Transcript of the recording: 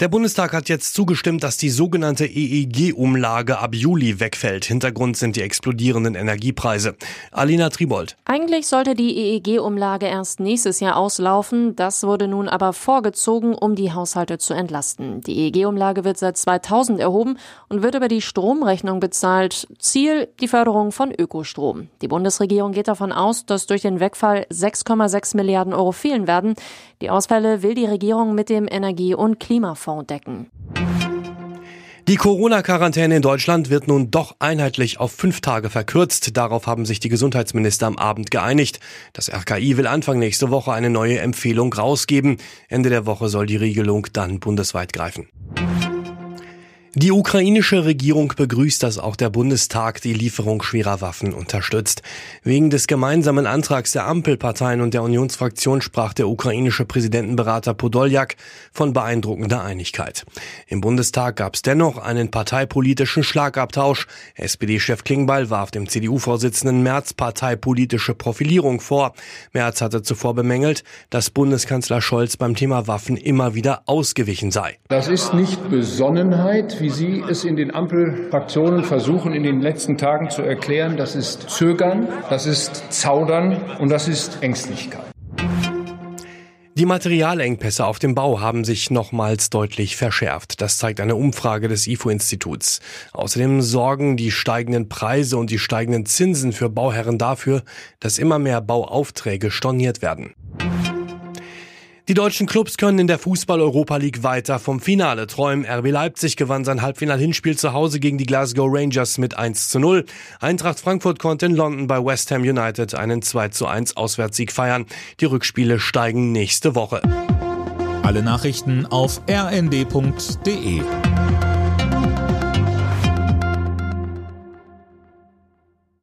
Der Bundestag hat jetzt zugestimmt, dass die sogenannte EEG-Umlage ab Juli wegfällt. Hintergrund sind die explodierenden Energiepreise. Alina Tribold. Eigentlich sollte die EEG-Umlage erst nächstes Jahr auslaufen. Das wurde nun aber vorgezogen, um die Haushalte zu entlasten. Die EEG-Umlage wird seit 2000 erhoben und wird über die Stromrechnung bezahlt. Ziel die Förderung von Ökostrom. Die Bundesregierung geht davon aus, dass durch den Wegfall 6,6 Milliarden Euro fehlen werden. Die Ausfälle will die Regierung mit dem Energie- und Klimafonds Fonds decken. Die Corona-Quarantäne in Deutschland wird nun doch einheitlich auf fünf Tage verkürzt. Darauf haben sich die Gesundheitsminister am Abend geeinigt. Das RKI will Anfang nächste Woche eine neue Empfehlung rausgeben. Ende der Woche soll die Regelung dann bundesweit greifen. Die ukrainische Regierung begrüßt, dass auch der Bundestag die Lieferung schwerer Waffen unterstützt. Wegen des gemeinsamen Antrags der Ampelparteien und der Unionsfraktion sprach der ukrainische Präsidentenberater Podoljak von beeindruckender Einigkeit. Im Bundestag gab es dennoch einen parteipolitischen Schlagabtausch. SPD-Chef Klingbeil warf dem CDU-Vorsitzenden Merz parteipolitische Profilierung vor. Merz hatte zuvor bemängelt, dass Bundeskanzler Scholz beim Thema Waffen immer wieder ausgewichen sei. Das ist nicht Besonnenheit wie Sie es in den Ampelfraktionen versuchen, in den letzten Tagen zu erklären, das ist Zögern, das ist Zaudern und das ist Ängstlichkeit. Die Materialengpässe auf dem Bau haben sich nochmals deutlich verschärft. Das zeigt eine Umfrage des IFO-Instituts. Außerdem sorgen die steigenden Preise und die steigenden Zinsen für Bauherren dafür, dass immer mehr Bauaufträge storniert werden. Die deutschen Clubs können in der Fußball-Europa League weiter vom Finale träumen. RB Leipzig gewann sein Halbfinal-Hinspiel zu Hause gegen die Glasgow Rangers mit 1 zu 0. Eintracht Frankfurt konnte in London bei West Ham United einen 2 zu 1 Auswärtssieg feiern. Die Rückspiele steigen nächste Woche. Alle Nachrichten auf rnd.de